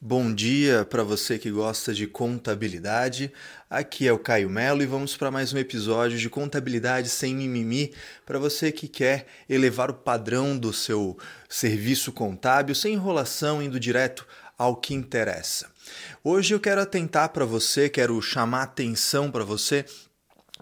Bom dia para você que gosta de contabilidade. Aqui é o Caio Melo e vamos para mais um episódio de contabilidade sem mimimi para você que quer elevar o padrão do seu serviço contábil sem enrolação, indo direto ao que interessa. Hoje eu quero atentar para você, quero chamar atenção para você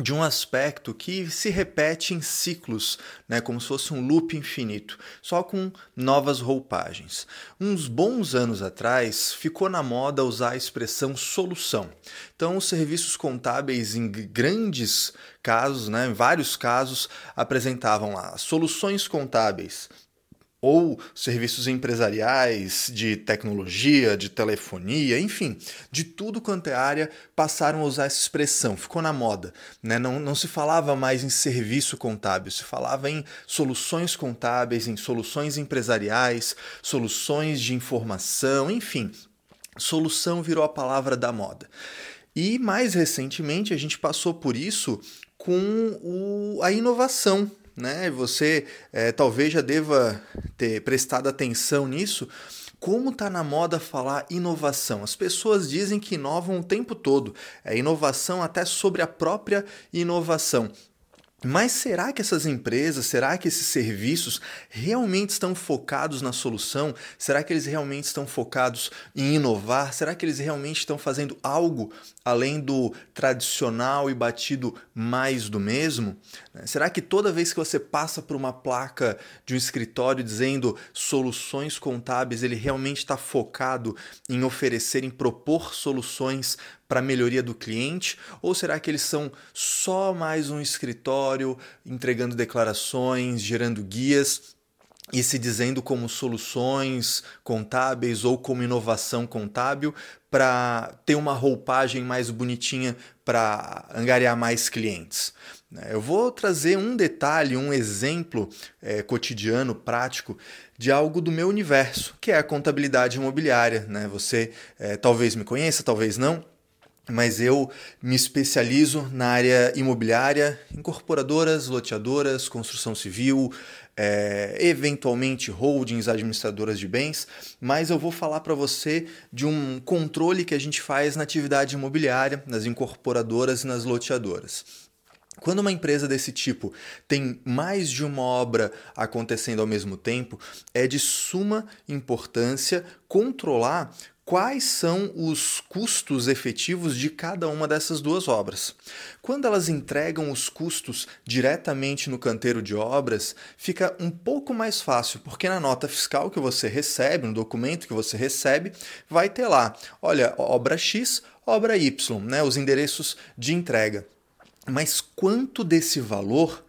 de um aspecto que se repete em ciclos, né, como se fosse um loop infinito, só com novas roupagens. Uns bons anos atrás, ficou na moda usar a expressão solução. Então, os serviços contábeis, em grandes casos, né, em vários casos, apresentavam lá soluções contábeis ou serviços empresariais de tecnologia, de telefonia, enfim, de tudo quanto é área, passaram a usar essa expressão, ficou na moda. Né? Não, não se falava mais em serviço contábil, se falava em soluções contábeis, em soluções empresariais, soluções de informação, enfim, solução virou a palavra da moda. E mais recentemente a gente passou por isso com o, a inovação, né? Você é, talvez já deva ter prestado atenção nisso. Como está na moda falar inovação? As pessoas dizem que inovam o tempo todo. É inovação até sobre a própria inovação. Mas será que essas empresas, será que esses serviços realmente estão focados na solução? Será que eles realmente estão focados em inovar? Será que eles realmente estão fazendo algo além do tradicional e batido mais do mesmo? Será que toda vez que você passa por uma placa de um escritório dizendo soluções contábeis, ele realmente está focado em oferecer, em propor soluções para melhoria do cliente? Ou será que eles são só mais um escritório entregando declarações, gerando guias e se dizendo como soluções contábeis ou como inovação contábil para ter uma roupagem mais bonitinha para angariar mais clientes? Né? Eu vou trazer um detalhe, um exemplo é, cotidiano, prático, de algo do meu universo, que é a contabilidade imobiliária. Né? Você é, talvez me conheça, talvez não mas eu me especializo na área imobiliária, incorporadoras, loteadoras, construção civil, é, eventualmente holdings, administradoras de bens, mas eu vou falar para você de um controle que a gente faz na atividade imobiliária, nas incorporadoras e nas loteadoras. Quando uma empresa desse tipo tem mais de uma obra acontecendo ao mesmo tempo, é de suma importância controlar quais são os custos efetivos de cada uma dessas duas obras. Quando elas entregam os custos diretamente no canteiro de obras, fica um pouco mais fácil, porque na nota fiscal que você recebe, no documento que você recebe, vai ter lá, olha, obra X, obra Y, né, os endereços de entrega. Mas quanto desse valor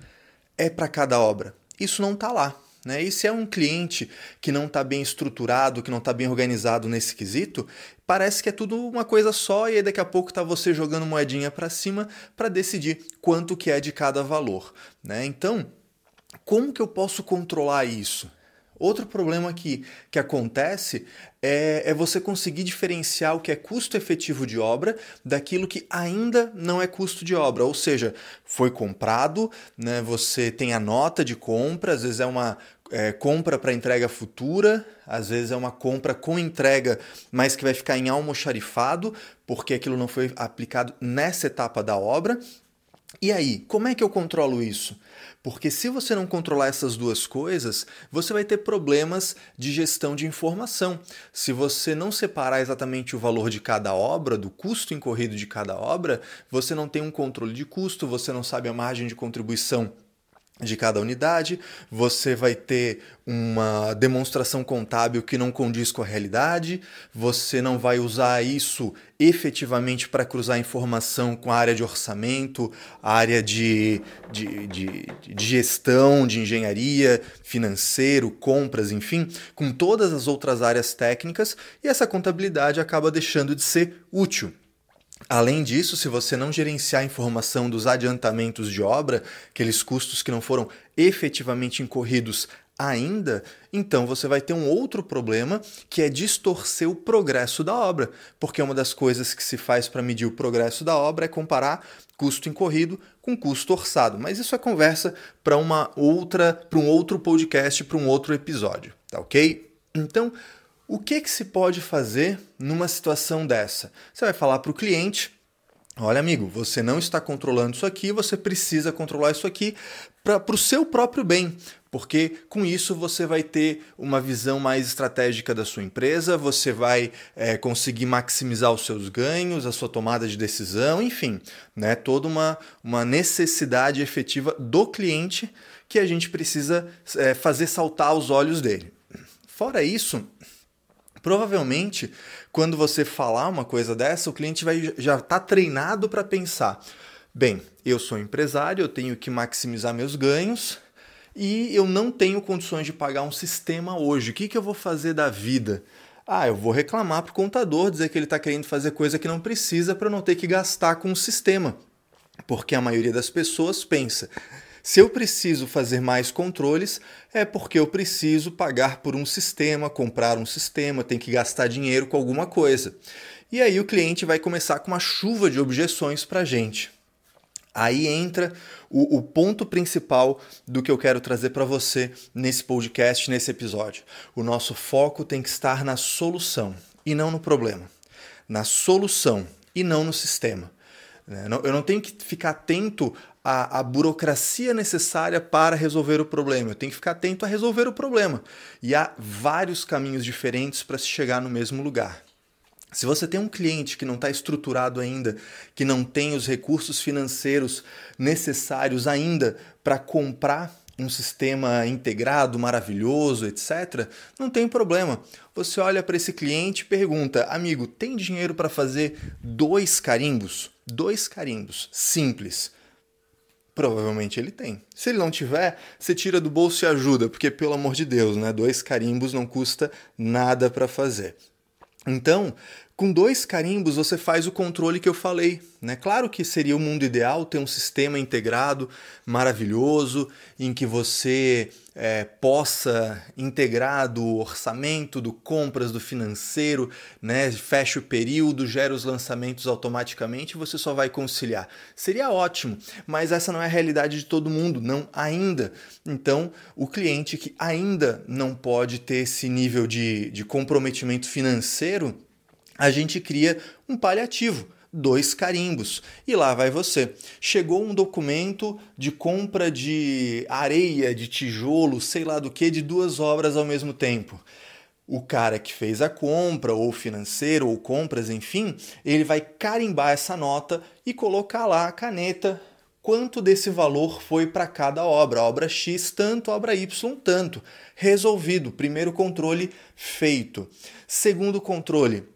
é para cada obra? Isso não está lá. Né? E se é um cliente que não está bem estruturado, que não está bem organizado nesse quesito, parece que é tudo uma coisa só e aí daqui a pouco está você jogando moedinha para cima para decidir quanto que é de cada valor. Né? Então, como que eu posso controlar isso? Outro problema que, que acontece é, é, você conseguir diferenciar o que é custo efetivo de obra daquilo que ainda não é custo de obra. Ou seja, foi comprado, né, você tem a nota de compra, às vezes é uma é, compra para entrega futura, às vezes é uma compra com entrega, mas que vai ficar em almoxarifado, porque aquilo não foi aplicado nessa etapa da obra. E aí, como é que eu controlo isso? Porque se você não controlar essas duas coisas, você vai ter problemas de gestão de informação. Se você não separar exatamente o valor de cada obra, do custo incorrido de cada obra, você não tem um controle de custo, você não sabe a margem de contribuição de cada unidade, você vai ter uma demonstração contábil que não condiz com a realidade, você não vai usar isso efetivamente para cruzar informação com a área de orçamento, a área de, de, de, de gestão, de engenharia, financeiro, compras, enfim, com todas as outras áreas técnicas, e essa contabilidade acaba deixando de ser útil. Além disso, se você não gerenciar a informação dos adiantamentos de obra, aqueles custos que não foram efetivamente incorridos ainda, então você vai ter um outro problema que é distorcer o progresso da obra, porque uma das coisas que se faz para medir o progresso da obra é comparar custo incorrido com custo orçado. Mas isso é conversa para uma outra, para um outro podcast, para um outro episódio, tá OK? Então, O que, que se pode fazer numa situação dessa? Você vai falar para o cliente: olha, amigo, você não está controlando isso aqui, você precisa controlar isso aqui para o seu próprio bem, porque com isso você vai ter uma visão mais estratégica da sua empresa, você vai é, conseguir maximizar os seus ganhos, a sua tomada de decisão, enfim, né, toda uma, uma necessidade efetiva do cliente que a gente precisa é, fazer saltar os olhos dele. Fora isso, Provavelmente, quando você falar uma coisa dessa, o cliente vai já está treinado para pensar: bem, eu sou empresário, eu tenho que maximizar meus ganhos e eu não tenho condições de pagar um sistema hoje. O que, que eu vou fazer da vida? Ah, eu vou reclamar para o contador, dizer que ele está querendo fazer coisa que não precisa para não ter que gastar com o sistema. Porque a maioria das pessoas pensa: se eu preciso fazer mais controles, é porque eu preciso pagar por um sistema, comprar um sistema, tem que gastar dinheiro com alguma coisa. E aí o cliente vai começar com uma chuva de objeções para a gente. Aí entra o, o, ponto principal do que eu quero trazer para você nesse podcast, nesse episódio. O nosso foco tem que estar na solução e não no problema. Na solução e não no sistema. Né? Eu não tenho que ficar atento à, à, burocracia necessária para resolver o problema. Eu tenho que ficar atento a resolver o problema. E há vários caminhos diferentes para se chegar no mesmo lugar. Se você tem um cliente que não está estruturado ainda, que não tem os recursos financeiros necessários ainda para comprar um sistema integrado, maravilhoso, etc., não tem problema. Você olha para esse cliente e pergunta: amigo, tem dinheiro para fazer dois carimbos? Dois carimbos, simples. Provavelmente ele tem. Se ele não tiver, você tira do bolso e ajuda, porque pelo amor de Deus, né? Dois carimbos não custa nada para fazer. Então, com dois carimbos você faz o controle que eu falei. Né? Claro que seria o mundo ideal ter um sistema integrado, maravilhoso, em que você é, possa integrar do orçamento, do compras, do financeiro, né? fecha o período, gera os lançamentos automaticamente e você só vai conciliar. Seria ótimo, mas essa não é a realidade de todo mundo, não ainda. Então, o cliente que ainda não pode ter esse nível de, de comprometimento financeiro a gente cria um paliativo, dois carimbos. E lá vai você. Chegou um documento de compra de areia, de tijolo, sei lá do que, de duas obras ao mesmo tempo. O cara que fez a compra, ou financeiro, ou compras, enfim, ele vai carimbar essa nota e colocar lá a caneta quanto desse valor foi para cada obra. obra X tanto, obra Y tanto. Resolvido. Primeiro controle feito. Segundo controle,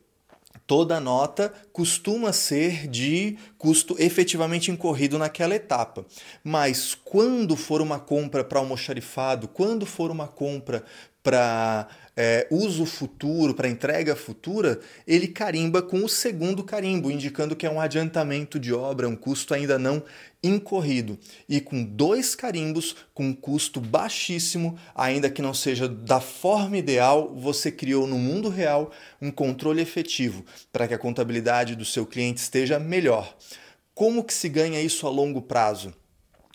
toda nota costuma ser de custo efetivamente incorrido naquela etapa. Mas quando for uma compra para almoxarifado, quando for uma compra para é, uso futuro, para entrega futura, ele carimba com o segundo carimbo, indicando que é um adiantamento de obra, um custo ainda não incorrido. E com dois carimbos, com um custo baixíssimo, ainda que não seja da forma ideal, você criou no mundo real um controle efetivo para que a contabilidade do seu cliente esteja melhor. Como que se ganha isso a longo prazo?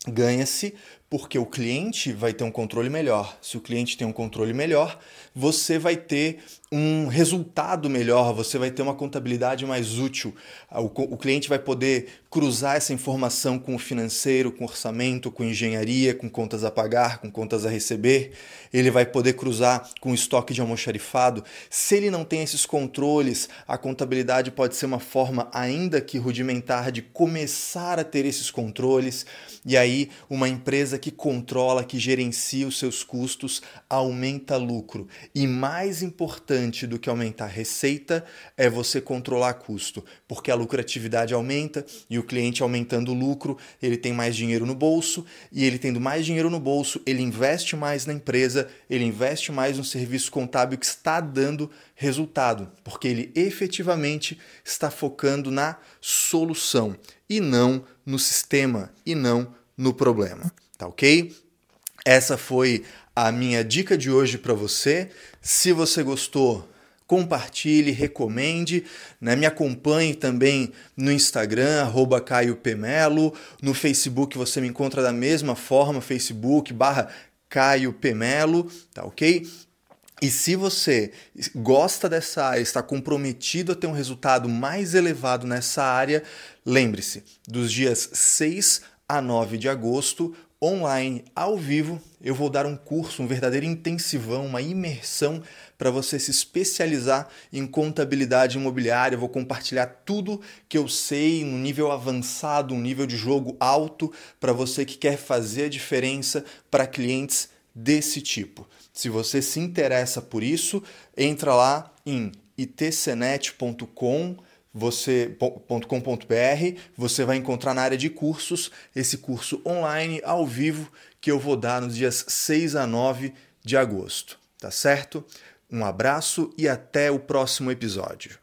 Ganha-se porque o cliente vai ter um controle melhor. Se o cliente tem um controle melhor, você vai ter um resultado melhor, você vai ter uma contabilidade mais útil. O, o cliente vai poder cruzar essa informação com o financeiro, com o orçamento, com engenharia, com contas a pagar, com contas a receber. Ele vai poder cruzar com o estoque de almoxarifado. Se ele não tem esses controles, a contabilidade pode ser uma forma, ainda que rudimentar, de começar a ter esses controles. E aí, uma empresa que controla, que gerencia os seus custos, aumenta lucro. E mais importante do que aumentar receita é você controlar custo, porque a lucratividade aumenta e o cliente aumentando o lucro, ele tem mais dinheiro no bolso e ele tendo mais dinheiro no bolso, ele investe mais na empresa, ele investe mais no serviço contábil que está dando resultado, porque ele efetivamente está focando na solução e não no sistema e não no problema, tá ok? Essa foi a minha dica de hoje para você. Se você gostou, compartilhe, recomende, né? me acompanhe também no Instagram, arroba Caio Pemelo, no Facebook você me encontra da mesma forma, Facebook barra Caio Pemelo, tá ok? E se você gosta dessa área, está comprometido a ter um resultado mais elevado nessa área, lembre-se, dos dias 6 a 9 de agosto, online, ao vivo, eu vou dar um curso, um verdadeiro intensivão, uma imersão para você se especializar em contabilidade imobiliária. Eu vou compartilhar tudo que eu sei no nível avançado, um nível de jogo alto, para você que quer fazer a diferença para clientes desse tipo. Se você se interessa por isso, entra lá em itcnet.com você.com.br, você vai encontrar na área de cursos esse curso online ao vivo que eu vou dar nos dias 6 a 9 de agosto, tá certo? Um abraço e até o próximo episódio.